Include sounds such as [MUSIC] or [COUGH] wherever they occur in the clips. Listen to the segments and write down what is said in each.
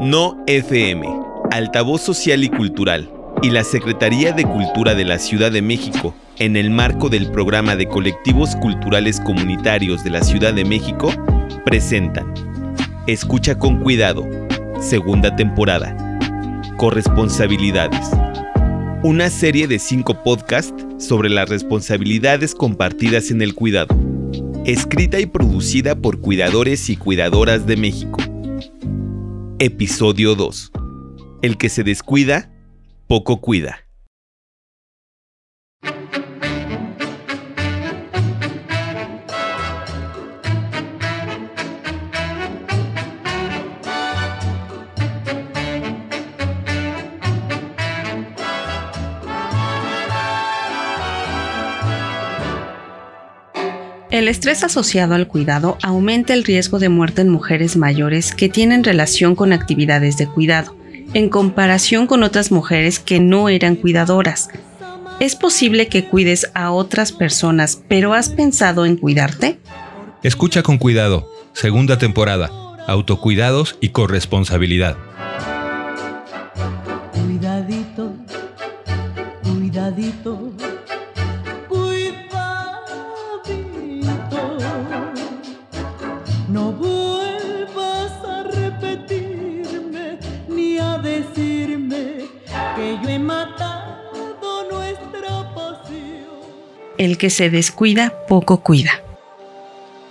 No FM, Altavoz Social y Cultural y la Secretaría de Cultura de la Ciudad de México, en el marco del programa de colectivos culturales comunitarios de la Ciudad de México, presentan Escucha con cuidado, segunda temporada. Corresponsabilidades. Una serie de cinco podcasts sobre las responsabilidades compartidas en el cuidado. Escrita y producida por cuidadores y cuidadoras de México. Episodio 2. El que se descuida, poco cuida. El estrés asociado al cuidado aumenta el riesgo de muerte en mujeres mayores que tienen relación con actividades de cuidado, en comparación con otras mujeres que no eran cuidadoras. ¿Es posible que cuides a otras personas, pero has pensado en cuidarte? Escucha con cuidado. Segunda temporada. Autocuidados y corresponsabilidad. Cuidadito, cuidadito El que se descuida, poco cuida.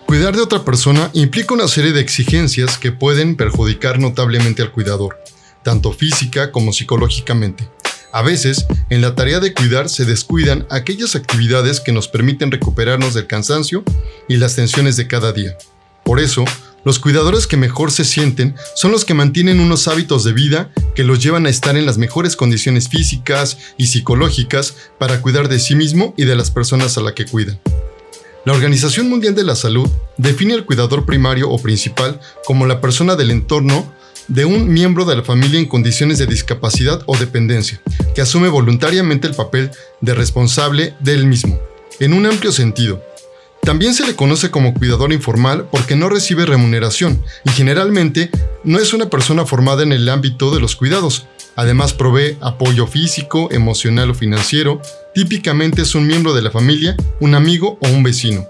Cuidar de otra persona implica una serie de exigencias que pueden perjudicar notablemente al cuidador, tanto física como psicológicamente. A veces, en la tarea de cuidar se descuidan aquellas actividades que nos permiten recuperarnos del cansancio y las tensiones de cada día. Por eso, los cuidadores que mejor se sienten son los que mantienen unos hábitos de vida que los llevan a estar en las mejores condiciones físicas y psicológicas para cuidar de sí mismo y de las personas a las que cuidan. La Organización Mundial de la Salud define al cuidador primario o principal como la persona del entorno de un miembro de la familia en condiciones de discapacidad o dependencia, que asume voluntariamente el papel de responsable del mismo, en un amplio sentido, también se le conoce como cuidador informal porque no recibe remuneración y generalmente no es una persona formada en el ámbito de los cuidados. Además provee apoyo físico, emocional o financiero. Típicamente es un miembro de la familia, un amigo o un vecino.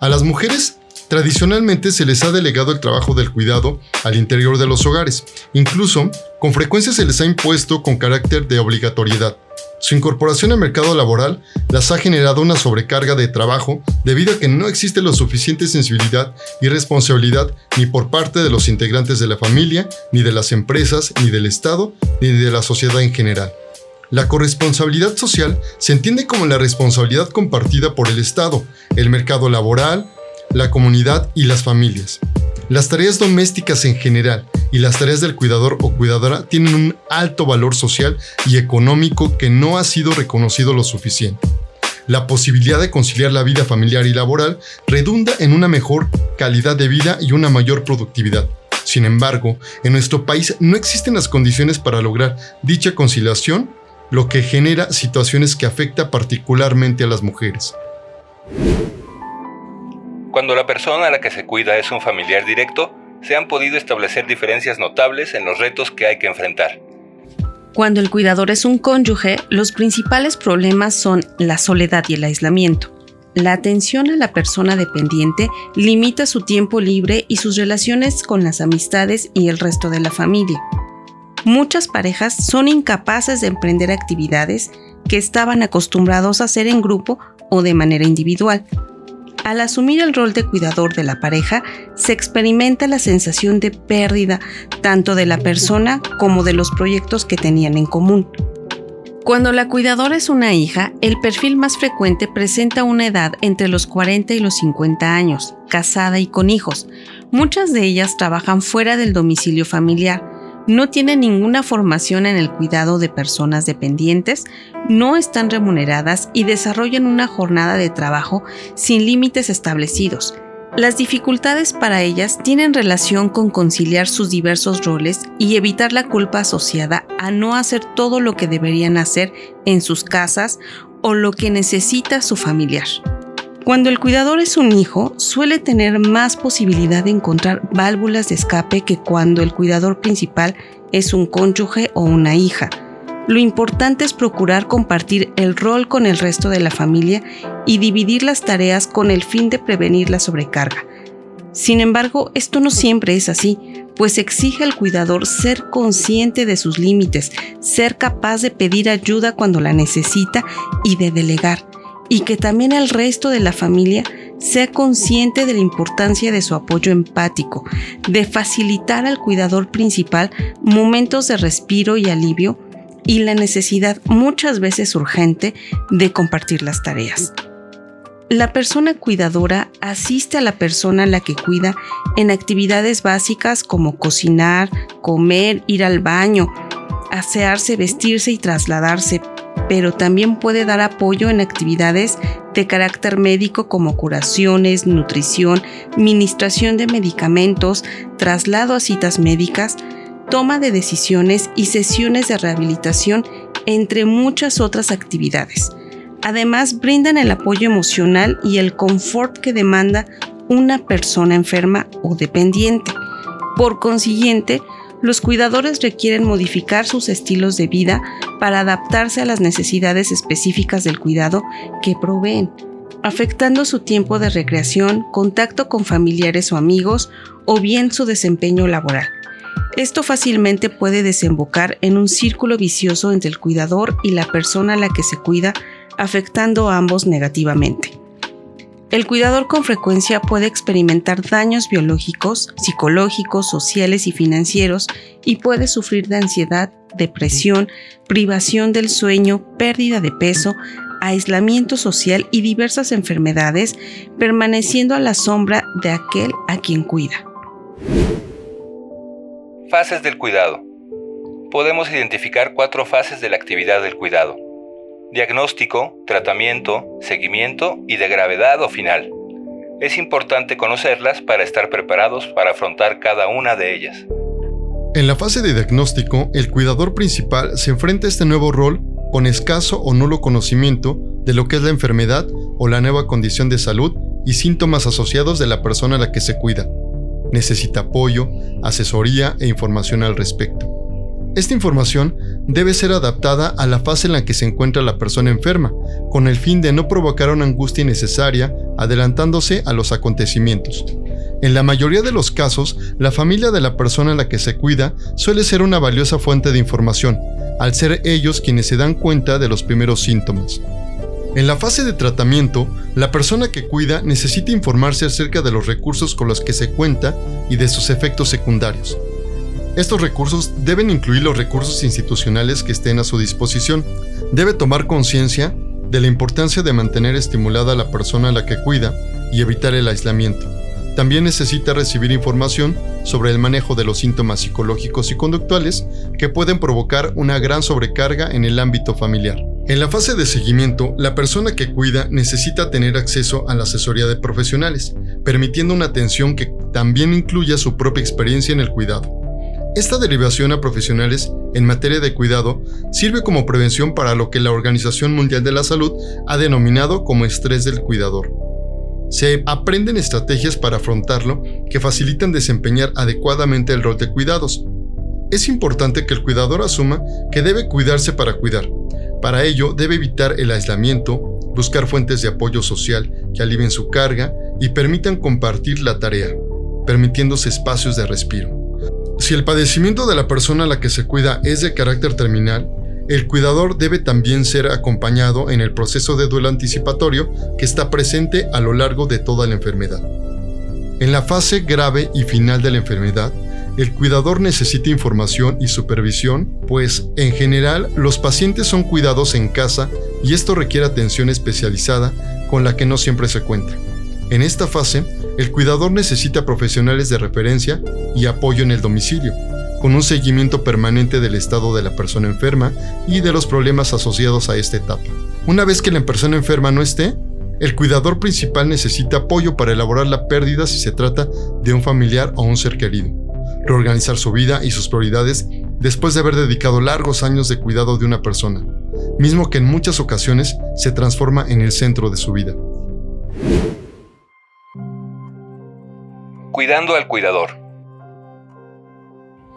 A las mujeres Tradicionalmente se les ha delegado el trabajo del cuidado al interior de los hogares, incluso con frecuencia se les ha impuesto con carácter de obligatoriedad. Su incorporación al mercado laboral las ha generado una sobrecarga de trabajo debido a que no existe lo suficiente sensibilidad y responsabilidad ni por parte de los integrantes de la familia, ni de las empresas, ni del Estado, ni de la sociedad en general. La corresponsabilidad social se entiende como la responsabilidad compartida por el Estado, el mercado laboral, la comunidad y las familias. Las tareas domésticas en general y las tareas del cuidador o cuidadora tienen un alto valor social y económico que no ha sido reconocido lo suficiente. La posibilidad de conciliar la vida familiar y laboral redunda en una mejor calidad de vida y una mayor productividad. Sin embargo, en nuestro país no existen las condiciones para lograr dicha conciliación, lo que genera situaciones que afecta particularmente a las mujeres. Cuando la persona a la que se cuida es un familiar directo, se han podido establecer diferencias notables en los retos que hay que enfrentar. Cuando el cuidador es un cónyuge, los principales problemas son la soledad y el aislamiento. La atención a la persona dependiente limita su tiempo libre y sus relaciones con las amistades y el resto de la familia. Muchas parejas son incapaces de emprender actividades que estaban acostumbrados a hacer en grupo o de manera individual, al asumir el rol de cuidador de la pareja, se experimenta la sensación de pérdida tanto de la persona como de los proyectos que tenían en común. Cuando la cuidadora es una hija, el perfil más frecuente presenta una edad entre los 40 y los 50 años, casada y con hijos. Muchas de ellas trabajan fuera del domicilio familiar, no tienen ninguna formación en el cuidado de personas dependientes, no están remuneradas y desarrollan una jornada de trabajo sin límites establecidos. Las dificultades para ellas tienen relación con conciliar sus diversos roles y evitar la culpa asociada a no hacer todo lo que deberían hacer en sus casas o lo que necesita su familiar. Cuando el cuidador es un hijo, suele tener más posibilidad de encontrar válvulas de escape que cuando el cuidador principal es un cónyuge o una hija. Lo importante es procurar compartir el rol con el resto de la familia y dividir las tareas con el fin de prevenir la sobrecarga. Sin embargo, esto no siempre es así, pues exige al cuidador ser consciente de sus límites, ser capaz de pedir ayuda cuando la necesita y de delegar, y que también el resto de la familia sea consciente de la importancia de su apoyo empático, de facilitar al cuidador principal momentos de respiro y alivio y la necesidad muchas veces urgente de compartir las tareas. La persona cuidadora asiste a la persona a la que cuida en actividades básicas como cocinar, comer, ir al baño, asearse, vestirse y trasladarse, pero también puede dar apoyo en actividades de carácter médico como curaciones, nutrición, administración de medicamentos, traslado a citas médicas, toma de decisiones y sesiones de rehabilitación, entre muchas otras actividades. Además, brindan el apoyo emocional y el confort que demanda una persona enferma o dependiente. Por consiguiente, los cuidadores requieren modificar sus estilos de vida para adaptarse a las necesidades específicas del cuidado que proveen, afectando su tiempo de recreación, contacto con familiares o amigos o bien su desempeño laboral. Esto fácilmente puede desembocar en un círculo vicioso entre el cuidador y la persona a la que se cuida afectando a ambos negativamente. El cuidador con frecuencia puede experimentar daños biológicos, psicológicos, sociales y financieros y puede sufrir de ansiedad, depresión, privación del sueño, pérdida de peso, aislamiento social y diversas enfermedades, permaneciendo a la sombra de aquel a quien cuida. Fases del cuidado. Podemos identificar cuatro fases de la actividad del cuidado diagnóstico, tratamiento, seguimiento y de gravedad o final. Es importante conocerlas para estar preparados para afrontar cada una de ellas. En la fase de diagnóstico, el cuidador principal se enfrenta a este nuevo rol con escaso o nulo conocimiento de lo que es la enfermedad o la nueva condición de salud y síntomas asociados de la persona a la que se cuida. Necesita apoyo, asesoría e información al respecto. Esta información debe ser adaptada a la fase en la que se encuentra la persona enferma, con el fin de no provocar una angustia innecesaria adelantándose a los acontecimientos. En la mayoría de los casos, la familia de la persona a la que se cuida suele ser una valiosa fuente de información, al ser ellos quienes se dan cuenta de los primeros síntomas. En la fase de tratamiento, la persona que cuida necesita informarse acerca de los recursos con los que se cuenta y de sus efectos secundarios. Estos recursos deben incluir los recursos institucionales que estén a su disposición. Debe tomar conciencia de la importancia de mantener estimulada a la persona a la que cuida y evitar el aislamiento. También necesita recibir información sobre el manejo de los síntomas psicológicos y conductuales que pueden provocar una gran sobrecarga en el ámbito familiar. En la fase de seguimiento, la persona que cuida necesita tener acceso a la asesoría de profesionales, permitiendo una atención que también incluya su propia experiencia en el cuidado. Esta derivación a profesionales en materia de cuidado sirve como prevención para lo que la Organización Mundial de la Salud ha denominado como estrés del cuidador. Se aprenden estrategias para afrontarlo que facilitan desempeñar adecuadamente el rol de cuidados. Es importante que el cuidador asuma que debe cuidarse para cuidar. Para ello debe evitar el aislamiento, buscar fuentes de apoyo social que alivien su carga y permitan compartir la tarea, permitiéndose espacios de respiro. Si el padecimiento de la persona a la que se cuida es de carácter terminal, el cuidador debe también ser acompañado en el proceso de duelo anticipatorio que está presente a lo largo de toda la enfermedad. En la fase grave y final de la enfermedad, el cuidador necesita información y supervisión, pues en general los pacientes son cuidados en casa y esto requiere atención especializada con la que no siempre se cuenta. En esta fase, el cuidador necesita profesionales de referencia y apoyo en el domicilio, con un seguimiento permanente del estado de la persona enferma y de los problemas asociados a esta etapa. Una vez que la persona enferma no esté, el cuidador principal necesita apoyo para elaborar la pérdida si se trata de un familiar o un ser querido, reorganizar su vida y sus prioridades después de haber dedicado largos años de cuidado de una persona, mismo que en muchas ocasiones se transforma en el centro de su vida. Cuidando al cuidador.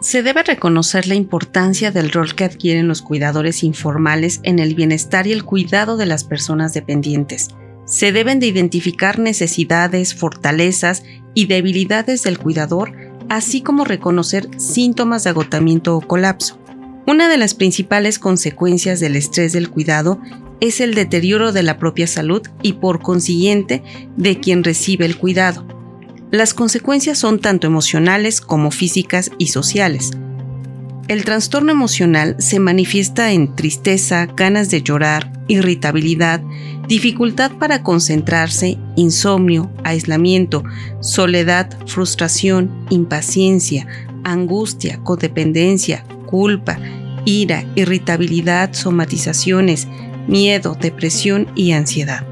Se debe reconocer la importancia del rol que adquieren los cuidadores informales en el bienestar y el cuidado de las personas dependientes. Se deben de identificar necesidades, fortalezas y debilidades del cuidador, así como reconocer síntomas de agotamiento o colapso. Una de las principales consecuencias del estrés del cuidado es el deterioro de la propia salud y por consiguiente de quien recibe el cuidado. Las consecuencias son tanto emocionales como físicas y sociales. El trastorno emocional se manifiesta en tristeza, ganas de llorar, irritabilidad, dificultad para concentrarse, insomnio, aislamiento, soledad, frustración, impaciencia, angustia, codependencia, culpa, ira, irritabilidad, somatizaciones, miedo, depresión y ansiedad.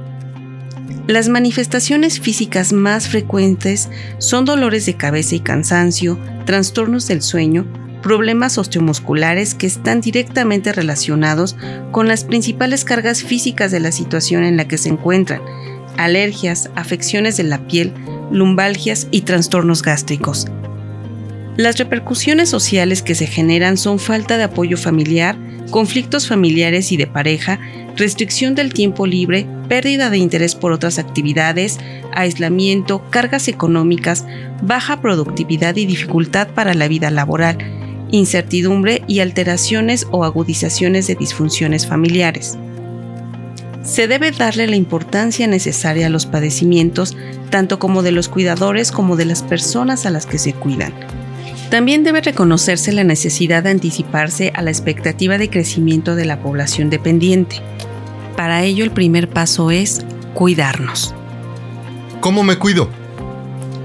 Las manifestaciones físicas más frecuentes son dolores de cabeza y cansancio, trastornos del sueño, problemas osteomusculares que están directamente relacionados con las principales cargas físicas de la situación en la que se encuentran, alergias, afecciones de la piel, lumbalgias y trastornos gástricos. Las repercusiones sociales que se generan son falta de apoyo familiar, conflictos familiares y de pareja, restricción del tiempo libre, pérdida de interés por otras actividades, aislamiento, cargas económicas, baja productividad y dificultad para la vida laboral, incertidumbre y alteraciones o agudizaciones de disfunciones familiares. Se debe darle la importancia necesaria a los padecimientos, tanto como de los cuidadores como de las personas a las que se cuidan también debe reconocerse la necesidad de anticiparse a la expectativa de crecimiento de la población dependiente. Para ello el primer paso es cuidarnos. ¿Cómo me cuido?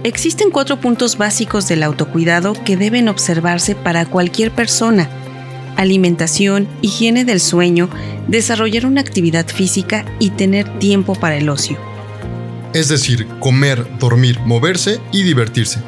Existen cuatro puntos básicos del autocuidado que deben observarse para cualquier persona. Alimentación, higiene del sueño, desarrollar una actividad física y tener tiempo para el ocio. Es decir, comer, dormir, moverse y divertirse.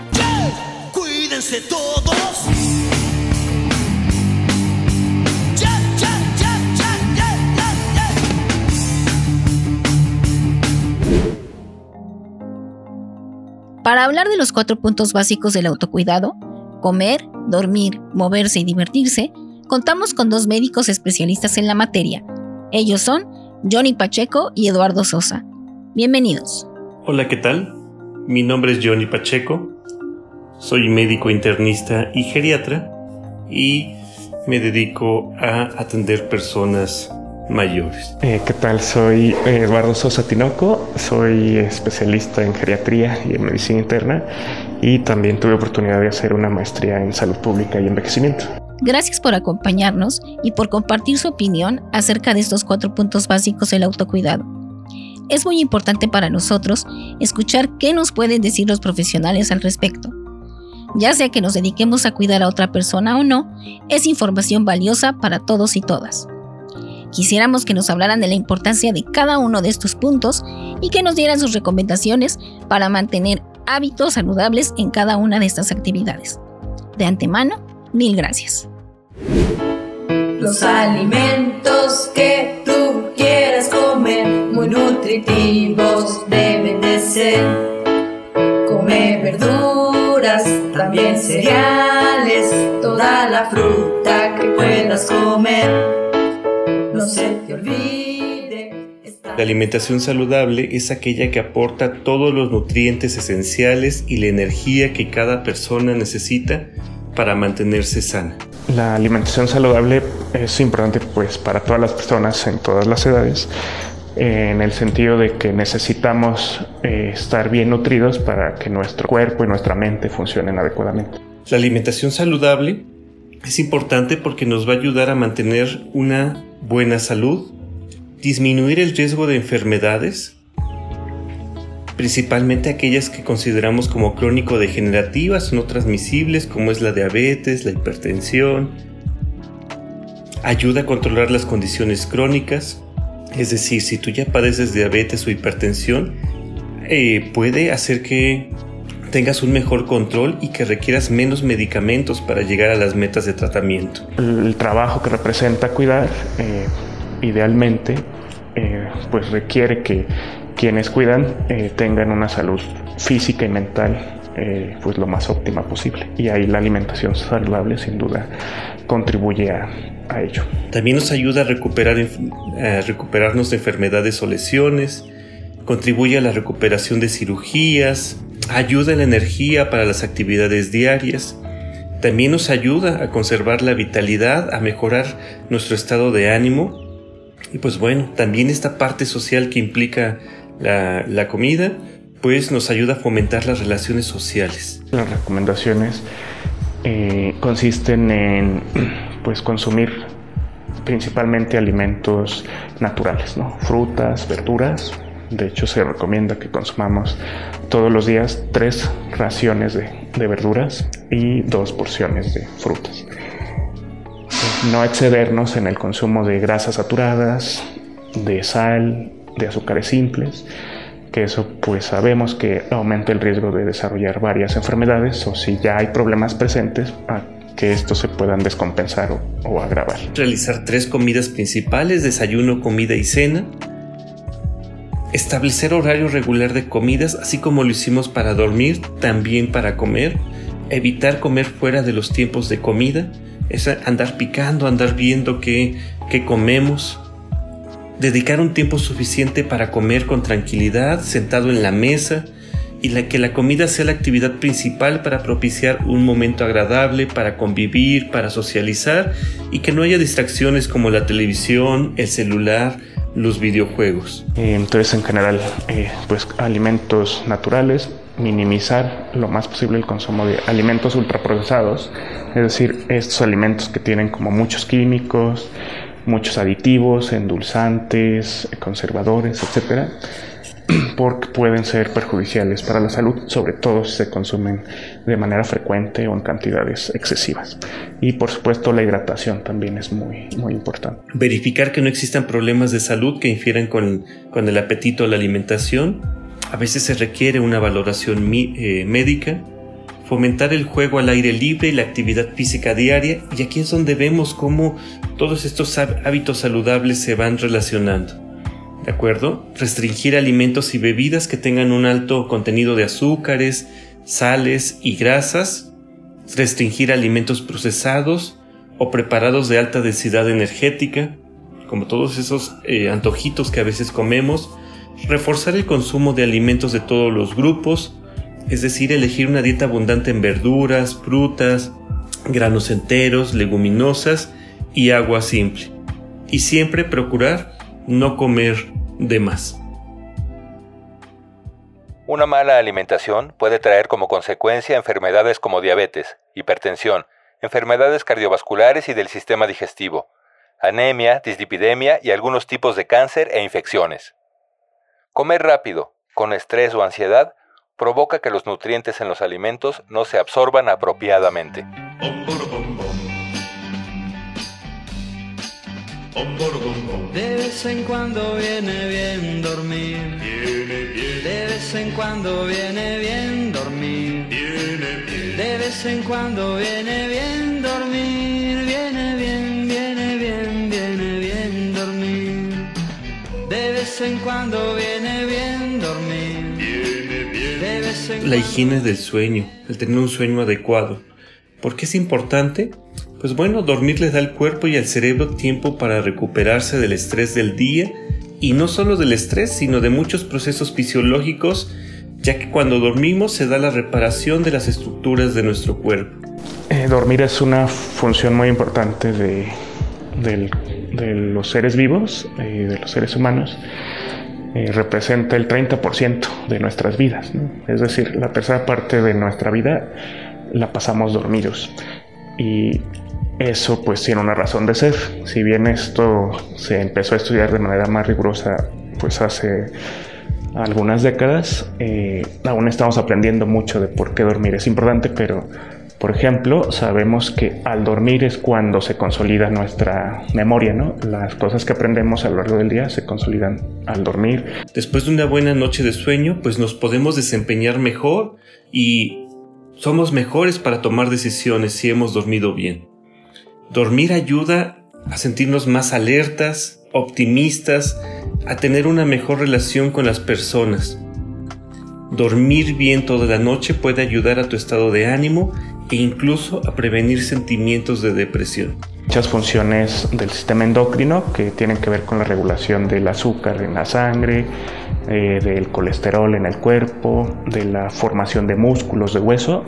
Para hablar de los cuatro puntos básicos del autocuidado, comer, dormir, moverse y divertirse, contamos con dos médicos especialistas en la materia. Ellos son Johnny Pacheco y Eduardo Sosa. Bienvenidos. Hola, ¿qué tal? Mi nombre es Johnny Pacheco. Soy médico internista y geriatra y me dedico a atender personas mayores. Eh, ¿Qué tal? Soy eh, Eduardo Sosa Tinoco, soy especialista en geriatría y en medicina interna y también tuve oportunidad de hacer una maestría en salud pública y envejecimiento. Gracias por acompañarnos y por compartir su opinión acerca de estos cuatro puntos básicos del autocuidado. Es muy importante para nosotros escuchar qué nos pueden decir los profesionales al respecto. Ya sea que nos dediquemos a cuidar a otra persona o no, es información valiosa para todos y todas. Quisiéramos que nos hablaran de la importancia de cada uno de estos puntos y que nos dieran sus recomendaciones para mantener hábitos saludables en cada una de estas actividades. De antemano, mil gracias. Los alimentos que tú quieras comer, muy nutritivos deben de ser. Come verduras, también cereales, toda la fruta que puedas comer la alimentación saludable es aquella que aporta todos los nutrientes esenciales y la energía que cada persona necesita para mantenerse sana. La alimentación saludable es importante pues para todas las personas en todas las edades en el sentido de que necesitamos eh, estar bien nutridos para que nuestro cuerpo y nuestra mente funcionen adecuadamente. La alimentación saludable es importante porque nos va a ayudar a mantener una buena salud, disminuir el riesgo de enfermedades, principalmente aquellas que consideramos como crónico-degenerativas o no transmisibles, como es la diabetes, la hipertensión. Ayuda a controlar las condiciones crónicas, es decir, si tú ya padeces diabetes o hipertensión, eh, puede hacer que tengas un mejor control y que requieras menos medicamentos para llegar a las metas de tratamiento. El trabajo que representa cuidar, eh, idealmente, eh, pues requiere que quienes cuidan tengan una salud física y mental pues lo más óptima posible. Y ahí la alimentación saludable sin duda contribuye a, ello. También nos ayuda a, recuperar, a recuperarnos de enfermedades o lesiones, contribuye a la recuperación de cirugías, ayuda en la energía para las actividades diarias, también nos ayuda a conservar la vitalidad, a mejorar nuestro estado de ánimo. Y pues bueno, también esta parte social que implica la, comida, pues nos ayuda a fomentar las relaciones sociales. Las recomendaciones eh, consisten en [CLEARS THROAT] pues consumir principalmente alimentos naturales, ¿no? frutas, verduras, de hecho, se recomienda que consumamos todos los días tres raciones de, verduras y dos porciones de frutas. No excedernos en el consumo de grasas saturadas, de sal, de azúcares simples, que eso pues sabemos que aumenta el riesgo de desarrollar varias enfermedades o si ya hay problemas presentes, que estos se puedan descompensar o, o agravar. Realizar tres comidas principales, desayuno, comida y cena. Establecer horario regular de comidas, así como lo hicimos para dormir, también para comer, evitar comer fuera de los tiempos de comida, es andar picando, andar viendo qué, qué comemos, dedicar un tiempo suficiente para comer con tranquilidad, sentado en la mesa, y la, que la comida sea la actividad principal para propiciar un momento agradable, para convivir, para socializar y que no haya distracciones como la televisión, el celular, los videojuegos. Entonces, en general, eh, pues alimentos naturales, minimizar lo más posible el consumo de alimentos ultraprocesados, es decir, estos alimentos que tienen como muchos químicos, muchos aditivos, endulzantes, conservadores, etcétera [CLEARS THROAT] porque pueden ser perjudiciales para la salud, sobre todo si se consumen de manera frecuente o en cantidades excesivas. Y por supuesto la hidratación también es muy, muy importante. Verificar que no existan problemas de salud que infieran con, con el apetito o la alimentación. A veces se requiere una valoración eh, médica. Fomentar el juego al aire libre y la actividad física diaria. Y aquí es donde vemos cómo todos estos hábitos saludables se van relacionando. ¿De acuerdo? Restringir alimentos y bebidas que tengan un alto contenido de azúcares, sales y grasas. Restringir alimentos procesados o preparados de alta densidad energética, como todos esos eh, antojitos que a veces comemos. Reforzar el consumo de alimentos de todos los grupos, es decir, elegir una dieta abundante en verduras, frutas, granos enteros, leguminosas y agua simple. Y siempre procurar no comer de más. Una mala alimentación puede traer como consecuencia enfermedades como diabetes, hipertensión, enfermedades cardiovasculares y del sistema digestivo, anemia, dislipidemia y algunos tipos de cáncer e infecciones. Comer rápido, con estrés o ansiedad, provoca que los nutrientes en los alimentos no se absorban apropiadamente. De vez en cuando viene bien dormir. De vez en cuando viene bien dormir. De vez en cuando viene bien dormir. Viene bien, viene bien, viene bien dormir. De vez en cuando viene bien dormir. La higiene del sueño, el tener un sueño adecuado. ¿Por qué es importante? Pues bueno, dormir les da al cuerpo y al cerebro tiempo para recuperarse del estrés del día y no solo del estrés, sino de muchos procesos fisiológicos, ya que cuando dormimos se da la reparación de las estructuras de nuestro cuerpo. Eh, dormir es una función muy importante de, los seres vivos eh, de los seres humanos. Eh, representa el 30% de nuestras vidas, es decir, la tercera parte de nuestra vida la pasamos dormidos. Y eso pues tiene una razón de ser. Si bien esto se empezó a estudiar de manera más rigurosa pues hace algunas décadas, eh, aún estamos aprendiendo mucho de por qué dormir es importante, pero por ejemplo, sabemos que al dormir es cuando se consolida nuestra memoria, ¿no? Las cosas que aprendemos a lo largo del día se consolidan al dormir. Después de una buena noche de sueño, pues nos podemos desempeñar mejor y somos mejores para tomar decisiones si hemos dormido bien. Dormir ayuda a sentirnos más alertas, optimistas, a tener una mejor relación con las personas. Dormir bien toda la noche puede ayudar a tu estado de ánimo e incluso a prevenir sentimientos de depresión. Muchas funciones del sistema endocrino que tienen que ver con la regulación del azúcar en la sangre, eh, del colesterol en el cuerpo, de la formación de músculos, de hueso,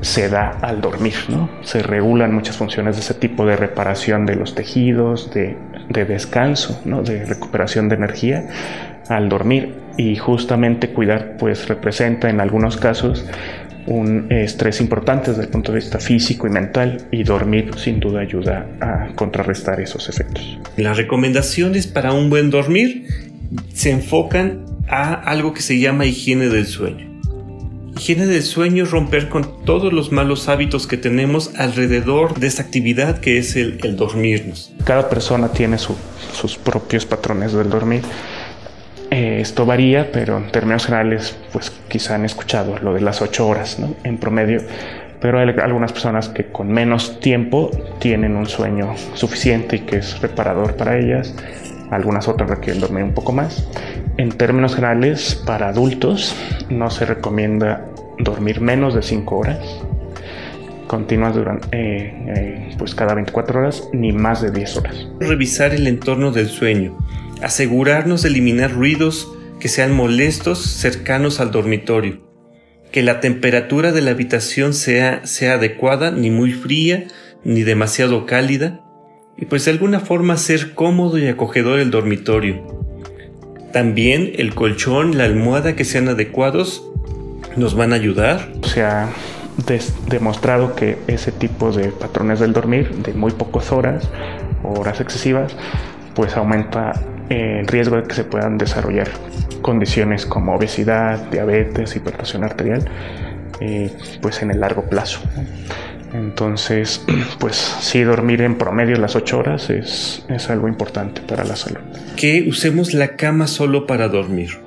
se da al dormir, ¿no? Se regulan muchas funciones de ese tipo de reparación de los tejidos, de, descanso, ¿no? De recuperación de energía al dormir y justamente cuidar pues representa en algunos casos un estrés importante desde el punto de vista físico y mental y dormir sin duda ayuda a contrarrestar esos efectos. Las recomendaciones para un buen dormir se enfocan a algo que se llama higiene del sueño. Higiene del sueño es romper con todos los malos hábitos que tenemos alrededor de esta actividad que es el, dormirnos. Cada persona tiene sus propios patrones del dormir eh, esto varía, pero en términos generales, pues quizá han escuchado lo de las ocho horas ¿no? en promedio, pero hay algunas personas que con menos tiempo tienen un sueño suficiente y que es reparador para ellas. Algunas otras requieren dormir un poco más. En términos generales, para adultos no se recomienda dormir menos de cinco horas continuas durante, eh, eh, pues cada 24 horas ni más de 10 horas. Revisar el entorno del sueño asegurarnos de eliminar ruidos que sean molestos cercanos al dormitorio, que la temperatura de la habitación sea, sea adecuada, ni muy fría, ni demasiado cálida, y pues de alguna forma ser cómodo y acogedor el dormitorio. También el colchón, la almohada que sean adecuados nos van a ayudar. Se ha demostrado que ese tipo de patrones del dormir, de muy pocas horas, horas excesivas, pues aumenta el riesgo de que se puedan desarrollar condiciones como obesidad, diabetes, hipertensión arterial, eh, pues en el largo plazo. Entonces, [CLEARS THROAT] pues sí, dormir en promedio las 8 horas es, es algo importante para la salud. Que usemos la cama solo para dormir.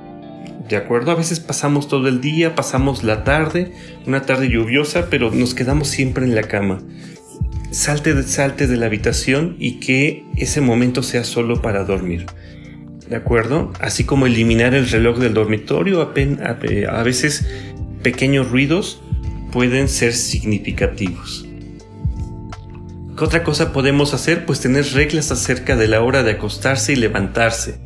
¿De acuerdo? A veces pasamos todo el día, pasamos la tarde, una tarde lluviosa, pero nos quedamos siempre en la cama salte, salte de la habitación y que ese momento sea solo para dormir. ¿De acuerdo? Así como eliminar el reloj del dormitorio, a veces pequeños ruidos pueden ser significativos. ¿Qué otra cosa podemos hacer? Pues tener reglas acerca de la hora de acostarse y levantarse.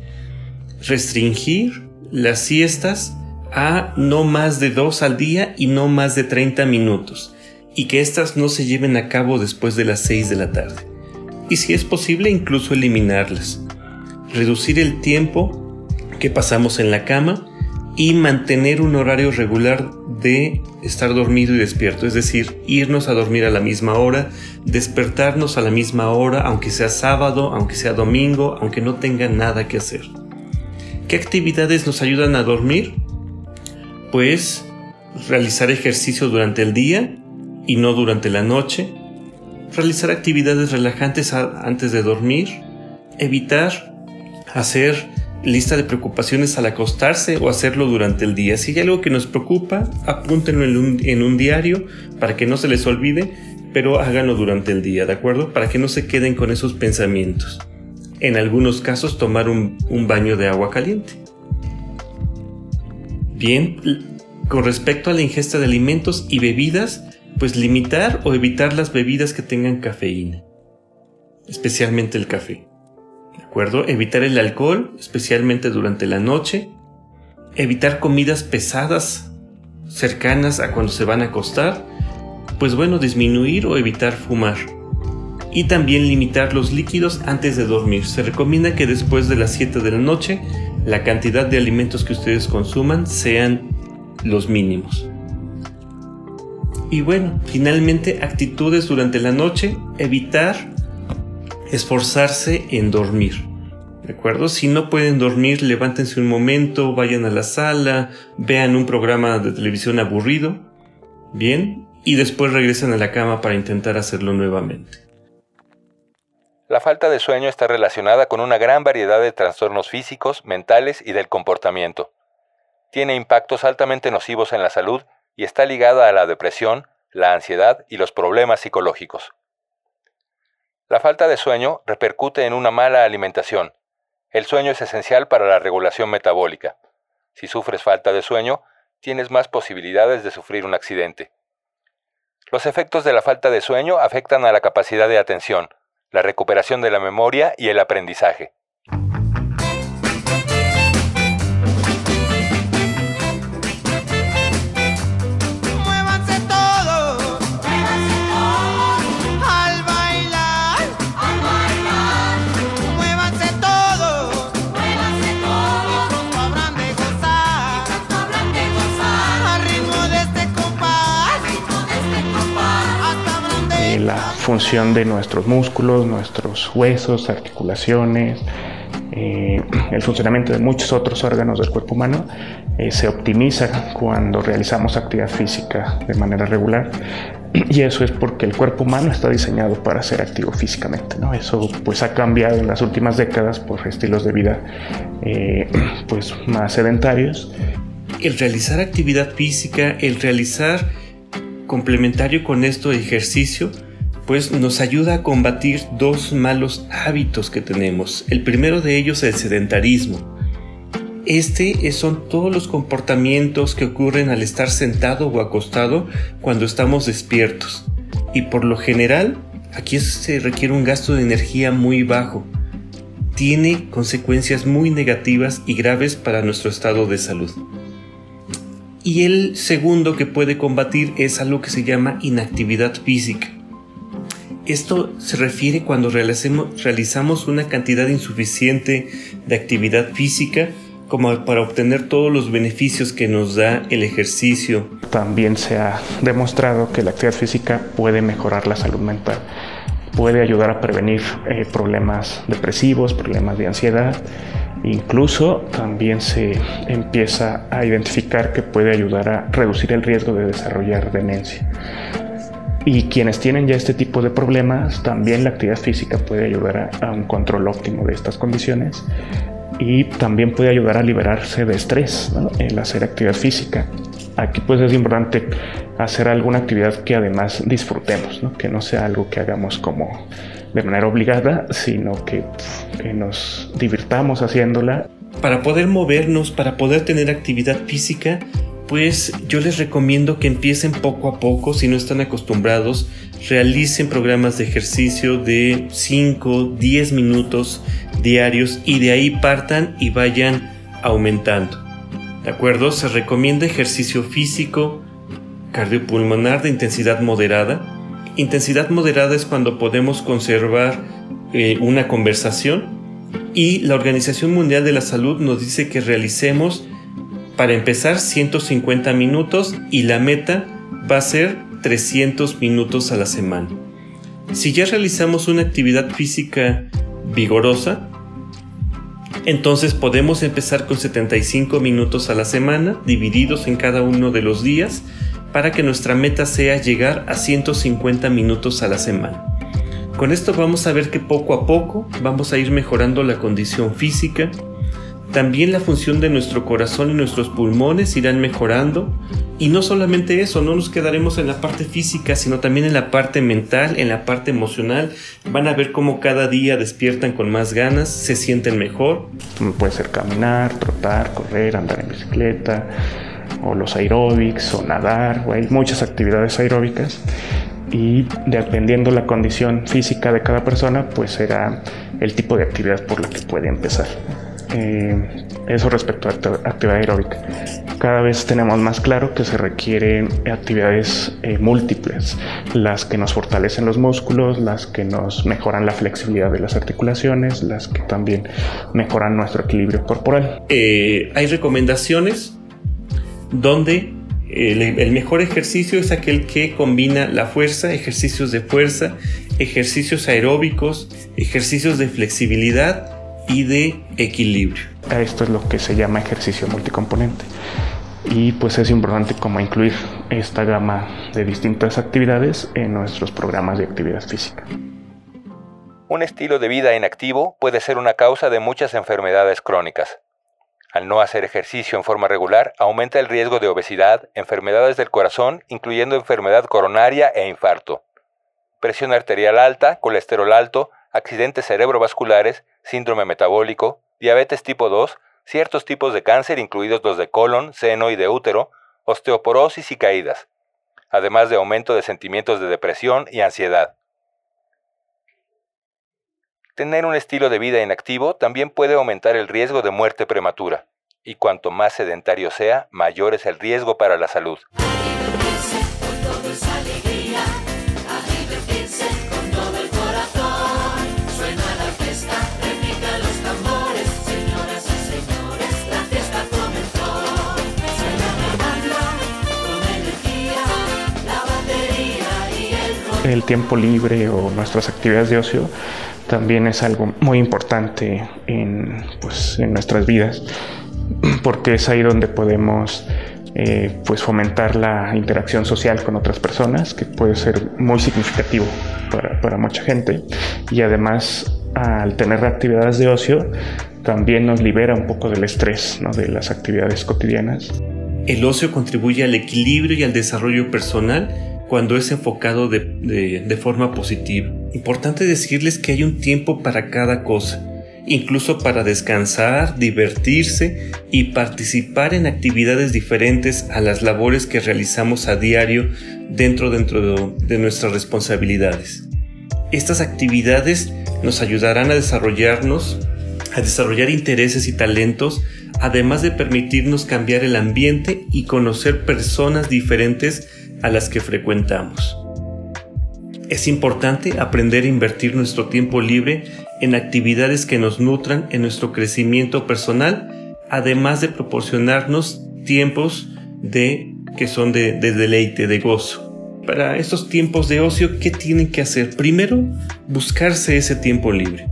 Restringir las siestas a no más de dos al día y no más de 30 minutos y que éstas no se lleven a cabo después de las 6 de la tarde. Y si es posible, incluso eliminarlas. Reducir el tiempo que pasamos en la cama y mantener un horario regular de estar dormido y despierto, es decir, irnos a dormir a la misma hora, despertarnos a la misma hora, aunque sea sábado, aunque sea domingo, aunque no tenga nada que hacer. ¿Qué actividades nos ayudan a dormir? Pues realizar ejercicio durante el día, y no durante la noche, realizar actividades relajantes antes de dormir, evitar hacer lista de preocupaciones al acostarse o hacerlo durante el día. Si hay algo que nos preocupa, apúntenlo en un, diario para que no se les olvide, pero háganlo durante el día, ¿de acuerdo? Para que no se queden con esos pensamientos. En algunos casos, tomar un baño de agua caliente. Bien, con respecto a la ingesta de alimentos y bebidas, pues limitar o evitar las bebidas que tengan cafeína, especialmente el café. ¿De acuerdo? Evitar el alcohol, especialmente durante la noche. Evitar comidas pesadas cercanas a cuando se van a acostar. Pues bueno, disminuir o evitar fumar. Y también limitar los líquidos antes de dormir. Se recomienda que después de las 7 de la noche la cantidad de alimentos que ustedes consuman sean los mínimos. Y bueno, finalmente actitudes durante la noche, evitar esforzarse en dormir. ¿De acuerdo? Si no pueden dormir, levántense un momento, vayan a la sala, vean un programa de televisión aburrido. Bien, y después regresen a la cama para intentar hacerlo nuevamente. La falta de sueño está relacionada con una gran variedad de trastornos físicos, mentales y del comportamiento. Tiene impactos altamente nocivos en la salud y está ligada a la depresión, la ansiedad y los problemas psicológicos. La falta de sueño repercute en una mala alimentación. El sueño es esencial para la regulación metabólica. Si sufres falta de sueño, tienes más posibilidades de sufrir un accidente. Los efectos de la falta de sueño afectan a la capacidad de atención, la recuperación de la memoria y el aprendizaje. Función de nuestros músculos, nuestros huesos, articulaciones, eh, el funcionamiento de muchos otros órganos del cuerpo humano eh, se optimiza cuando realizamos actividad física de manera regular [CLEARS THROAT] y eso es porque el cuerpo humano está diseñado para ser activo físicamente. ¿no? Eso pues ha cambiado en las últimas décadas por estilos de vida eh, [CLEARS THROAT] pues más sedentarios El realizar actividad física, el realizar complementario con esto ejercicio, pues nos ayuda a combatir dos malos hábitos que tenemos. El primero de ellos es el sedentarismo. Este es- son todos los comportamientos que ocurren al estar sentado o acostado cuando estamos despiertos. Y por lo general, aquí se requiere un gasto de energía muy bajo. Tiene consecuencias muy negativas y graves para nuestro estado de salud. Y el segundo que puede combatir es algo que se llama inactividad física. Esto se refiere cuando realizamos una cantidad insuficiente de actividad física como para obtener todos los beneficios que nos da el ejercicio. También se ha demostrado que la actividad física puede mejorar la salud mental, puede ayudar a prevenir eh, problemas depresivos, problemas de ansiedad. Incluso también se empieza a identificar que puede ayudar a reducir el riesgo de desarrollar demencia. Y quienes tienen ya este tipo de problemas, también la actividad física puede ayudar a, a un control óptimo de estas condiciones y también puede ayudar a liberarse de estrés, ¿no? el hacer actividad física. Aquí pues es importante hacer alguna actividad que además disfrutemos, ¿no? que no sea algo que hagamos como de manera obligada, sino que, que nos divirtamos haciéndola. Para poder movernos, para poder tener actividad física, pues yo les recomiendo que empiecen poco a poco, si no están acostumbrados, realicen programas de ejercicio de 5, 10 minutos diarios y de ahí partan y vayan aumentando. ¿De acuerdo? Se recomienda ejercicio físico cardiopulmonar de intensidad moderada. Intensidad moderada es cuando podemos conservar eh, una conversación y la Organización Mundial de la Salud nos dice que realicemos para empezar 150 minutos y la meta va a ser 300 minutos a la semana. Si ya realizamos una actividad física vigorosa, entonces podemos empezar con 75 minutos a la semana, divididos en cada uno de los días, para que nuestra meta sea llegar a 150 minutos a la semana. Con esto vamos a ver que poco a poco vamos a ir mejorando la condición física, también la función de nuestro corazón y nuestros pulmones irán mejorando. Y no solamente eso, no nos quedaremos en la parte física, sino también en la parte mental, en la parte emocional. Van a ver cómo cada día despiertan con más ganas, se sienten mejor. Puede ser caminar, trotar, correr, andar en bicicleta, o los aeróbics, o nadar, o hay muchas actividades aeróbicas. Y dependiendo la condición física de cada persona, pues será el tipo de actividad por la que puede empezar. Eh, eso respecto a acti- actividad aeróbica. Cada vez tenemos más claro que se requieren actividades eh, múltiples, las que nos fortalecen los músculos, las que nos mejoran la flexibilidad de las articulaciones, las que también mejoran nuestro equilibrio corporal. Eh, hay recomendaciones donde el, el mejor ejercicio es aquel que combina la fuerza, ejercicios de fuerza, ejercicios aeróbicos, ejercicios de flexibilidad y de equilibrio. Esto es lo que se llama ejercicio multicomponente. Y pues es importante como incluir esta gama de distintas actividades en nuestros programas de actividad física. Un estilo de vida inactivo puede ser una causa de muchas enfermedades crónicas. Al no hacer ejercicio en forma regular, aumenta el riesgo de obesidad, enfermedades del corazón, incluyendo enfermedad coronaria e infarto, presión arterial alta, colesterol alto, accidentes cerebrovasculares, síndrome metabólico, diabetes tipo 2, ciertos tipos de cáncer, incluidos los de colon, seno y de útero, osteoporosis y caídas, además de aumento de sentimientos de depresión y ansiedad. Tener un estilo de vida inactivo también puede aumentar el riesgo de muerte prematura, y cuanto más sedentario sea, mayor es el riesgo para la salud. El tiempo libre o nuestras actividades de ocio también es algo muy importante en, pues, en nuestras vidas, [CLEARS THROAT] porque es ahí donde podemos eh, pues fomentar la interacción social con otras personas, que puede ser muy significativo para, para mucha gente. Y además, al tener actividades de ocio, también nos libera un poco del estrés ¿no? de las actividades cotidianas. El ocio contribuye al equilibrio y al desarrollo personal cuando es enfocado de, de, forma positiva. Importante decirles que hay un tiempo para cada cosa, incluso para descansar, divertirse y participar en actividades diferentes a las labores que realizamos a diario dentro, dentro de, de nuestras responsabilidades. Estas actividades nos ayudarán a desarrollarnos, a desarrollar intereses y talentos, además de permitirnos cambiar el ambiente y conocer personas diferentes a las que frecuentamos. Es importante aprender a invertir nuestro tiempo libre en actividades que nos nutran en nuestro crecimiento personal, además de proporcionarnos tiempos de que son de, de deleite, de gozo. Para estos tiempos de ocio, ¿qué tienen que hacer? Primero, buscarse ese tiempo libre.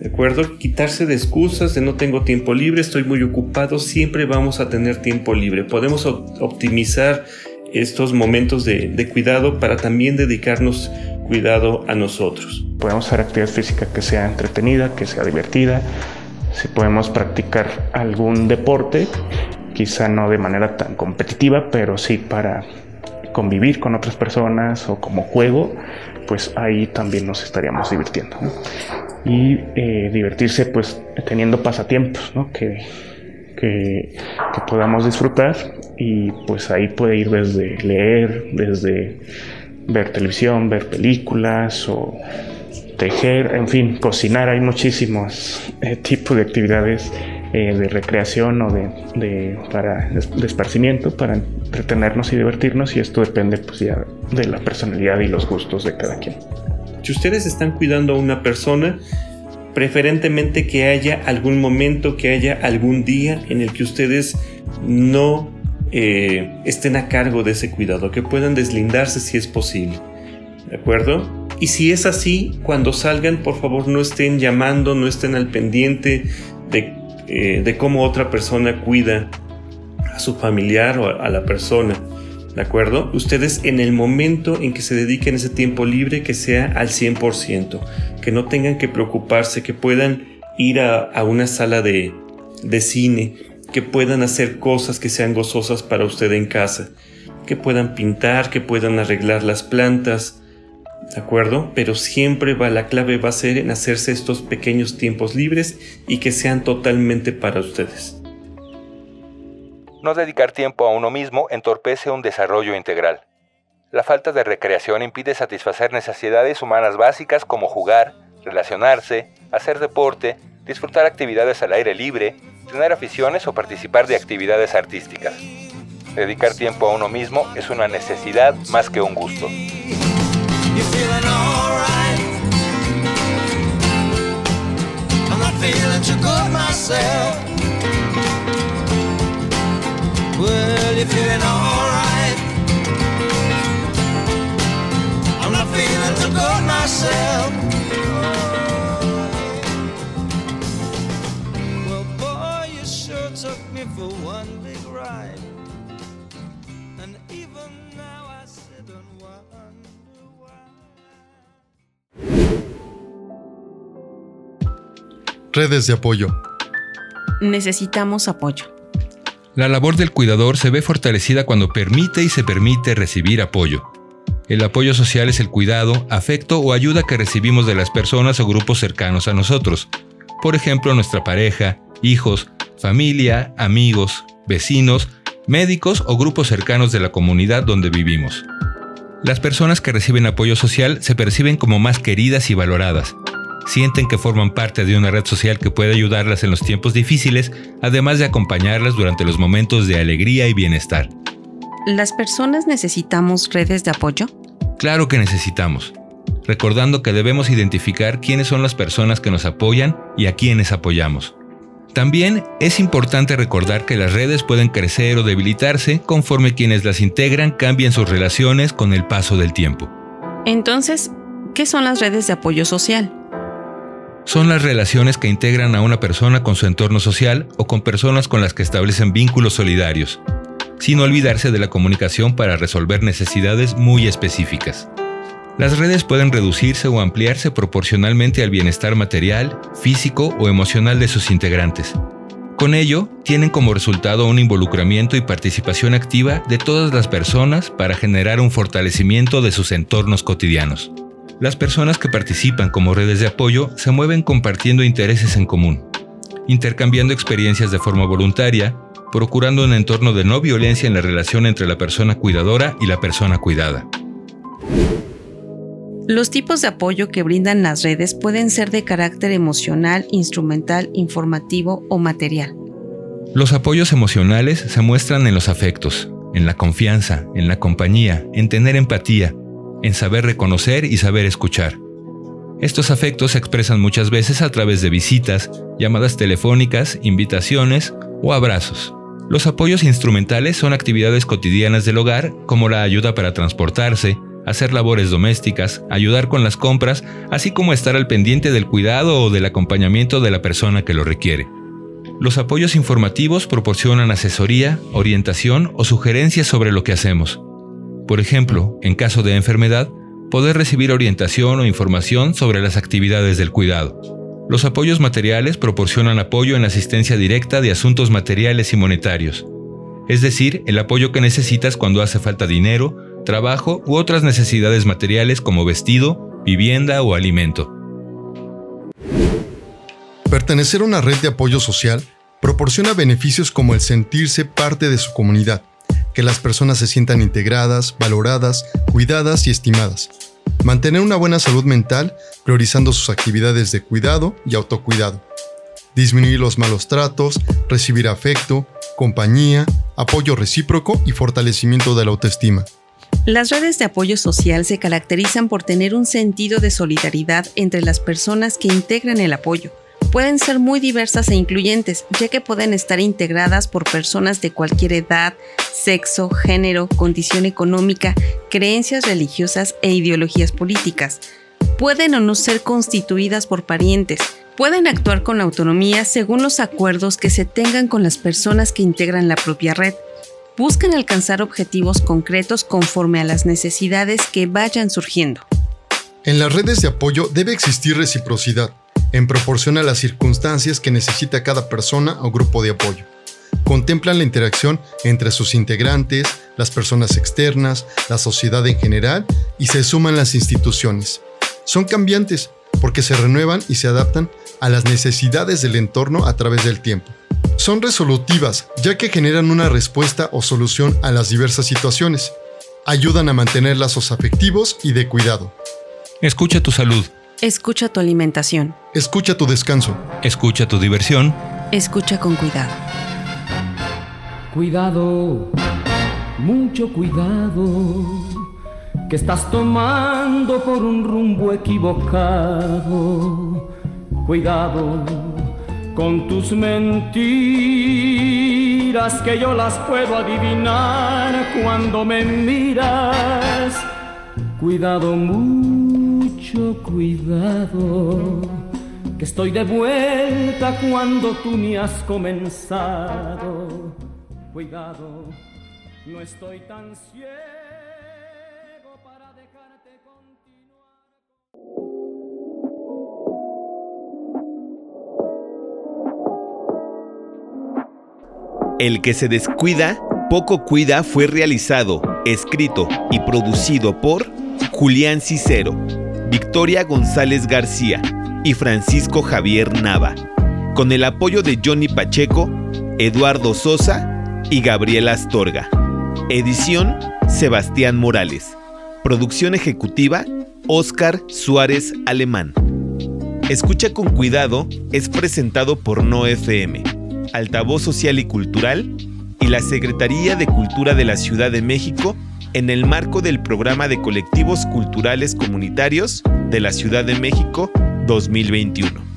¿De acuerdo? Quitarse de excusas de no tengo tiempo libre, estoy muy ocupado, siempre vamos a tener tiempo libre. Podemos optimizar estos momentos de, de, cuidado para también dedicarnos cuidado a nosotros. Podemos hacer actividad física que sea entretenida, que sea divertida. Si podemos practicar algún deporte, quizá no de manera tan competitiva, pero sí para convivir con otras personas o como juego, pues ahí también nos estaríamos divirtiendo. ¿no? Y eh, divertirse pues teniendo pasatiempos, ¿no? Que, que, que, podamos disfrutar y pues ahí puede ir desde leer, desde ver televisión, ver películas o tejer, en fin, cocinar. Hay muchísimos eh, tipos de actividades eh, de recreación o de, de para de esparcimiento, para entretenernos y divertirnos y esto depende pues ya de la personalidad y los gustos de cada quien. Si ustedes están cuidando a una persona, preferentemente que haya algún momento, que haya algún día en el que ustedes no eh, estén a cargo de ese cuidado, que puedan deslindarse si es posible. ¿De acuerdo? Y si es así, cuando salgan, por favor no estén llamando, no estén al pendiente de, eh, cómo otra persona cuida a su familiar o a la persona. ¿De acuerdo? Ustedes en el momento en que se dediquen ese tiempo libre, que sea al 100%, que no tengan que preocuparse, que puedan ir a, una sala de cine, que puedan hacer cosas que sean gozosas para usted en casa, que puedan pintar, que puedan arreglar las plantas, ¿de acuerdo? Pero siempre va, la clave va a ser en hacerse estos pequeños tiempos libres y que sean totalmente para ustedes. No dedicar tiempo a uno mismo entorpece un desarrollo integral. La falta de recreación impide satisfacer necesidades humanas básicas como jugar, relacionarse, hacer deporte, disfrutar actividades al aire libre, tener aficiones o participar de actividades artísticas. Dedicar tiempo a uno mismo es una necesidad más que un gusto. Redes de apoyo. Necesitamos apoyo. La labor del cuidador se ve fortalecida cuando permite y se permite recibir apoyo. El apoyo social es el cuidado, afecto o ayuda que recibimos de las personas o grupos cercanos a nosotros. por ejemplo nuestra pareja, hijos, familia, amigos, vecinos, médicos o grupos cercanos de la comunidad donde vivimos. Las personas que reciben apoyo social se perciben como más queridas y valoradas. Sienten que forman parte de una red social que puede ayudarlas en los tiempos difíciles, además de acompañarlas durante los momentos de alegría y bienestar. ¿Las personas necesitamos redes de apoyo? Claro que necesitamos, recordando que debemos identificar quiénes son las personas que nos apoyan y a quiénes apoyamos. También es importante recordar que las redes pueden crecer o debilitarse conforme quienes las integran cambien sus relaciones con el paso del tiempo. Entonces, ¿qué son las redes de apoyo social? Son las relaciones que integran a una persona con su entorno social o con personas con las que establecen vínculos solidarios, sin olvidarse de la comunicación para resolver necesidades muy específicas. Las redes pueden reducirse o ampliarse proporcionalmente al bienestar material, físico o emocional de sus integrantes. Con ello, tienen como resultado un involucramiento y participación activa de todas las personas para generar un fortalecimiento de sus entornos cotidianos. Las personas que participan como redes de apoyo se mueven compartiendo intereses en común, intercambiando experiencias de forma voluntaria, procurando un entorno de no violencia en la relación entre la persona cuidadora y la persona cuidada. Los tipos de apoyo que brindan las redes pueden ser de carácter emocional, instrumental, informativo o material. Los apoyos emocionales se muestran en los afectos, en la confianza, en la compañía, en tener empatía, en saber reconocer y saber escuchar. Estos afectos se expresan muchas veces a través de visitas, llamadas telefónicas, invitaciones o abrazos. Los apoyos instrumentales son actividades cotidianas del hogar como la ayuda para transportarse, hacer labores domésticas, ayudar con las compras, así como estar al pendiente del cuidado o del acompañamiento de la persona que lo requiere. Los apoyos informativos proporcionan asesoría, orientación o sugerencias sobre lo que hacemos. Por ejemplo, en caso de enfermedad, poder recibir orientación o información sobre las actividades del cuidado. Los apoyos materiales proporcionan apoyo en asistencia directa de asuntos materiales y monetarios, es decir, el apoyo que necesitas cuando hace falta dinero, trabajo u otras necesidades materiales como vestido, vivienda o alimento. Pertenecer a una red de apoyo social proporciona beneficios como el sentirse parte de su comunidad, que las personas se sientan integradas, valoradas, cuidadas y estimadas. Mantener una buena salud mental priorizando sus actividades de cuidado y autocuidado. Disminuir los malos tratos, recibir afecto, compañía, apoyo recíproco y fortalecimiento de la autoestima. Las redes de apoyo social se caracterizan por tener un sentido de solidaridad entre las personas que integran el apoyo. Pueden ser muy diversas e incluyentes, ya que pueden estar integradas por personas de cualquier edad, sexo, género, condición económica, creencias religiosas e ideologías políticas. Pueden o no ser constituidas por parientes. Pueden actuar con autonomía según los acuerdos que se tengan con las personas que integran la propia red buscan alcanzar objetivos concretos conforme a las necesidades que vayan surgiendo. En las redes de apoyo debe existir reciprocidad, en proporción a las circunstancias que necesita cada persona o grupo de apoyo. Contemplan la interacción entre sus integrantes, las personas externas, la sociedad en general y se suman las instituciones. Son cambiantes porque se renuevan y se adaptan a las necesidades del entorno a través del tiempo. Son resolutivas, ya que generan una respuesta o solución a las diversas situaciones. Ayudan a mantener lazos afectivos y de cuidado. Escucha tu salud. Escucha tu alimentación. Escucha tu descanso. Escucha tu diversión. Escucha con cuidado. Cuidado, mucho cuidado, que estás tomando por un rumbo equivocado. Cuidado con tus mentiras que yo las puedo adivinar cuando me miras. Cuidado, mucho cuidado, que estoy de vuelta cuando tú ni has comenzado. Cuidado, no estoy tan ciego para dejarte continuar. El que se descuida, poco cuida fue realizado, escrito y producido por Julián Cicero, Victoria González García, y Francisco Javier Nava, con el apoyo de Johnny Pacheco, Eduardo Sosa y Gabriela Astorga. Edición Sebastián Morales. Producción ejecutiva Oscar Suárez Alemán. Escucha con cuidado es presentado por No FM, Altavoz Social y Cultural y la Secretaría de Cultura de la Ciudad de México en el marco del programa de colectivos culturales comunitarios de la Ciudad de México 2021.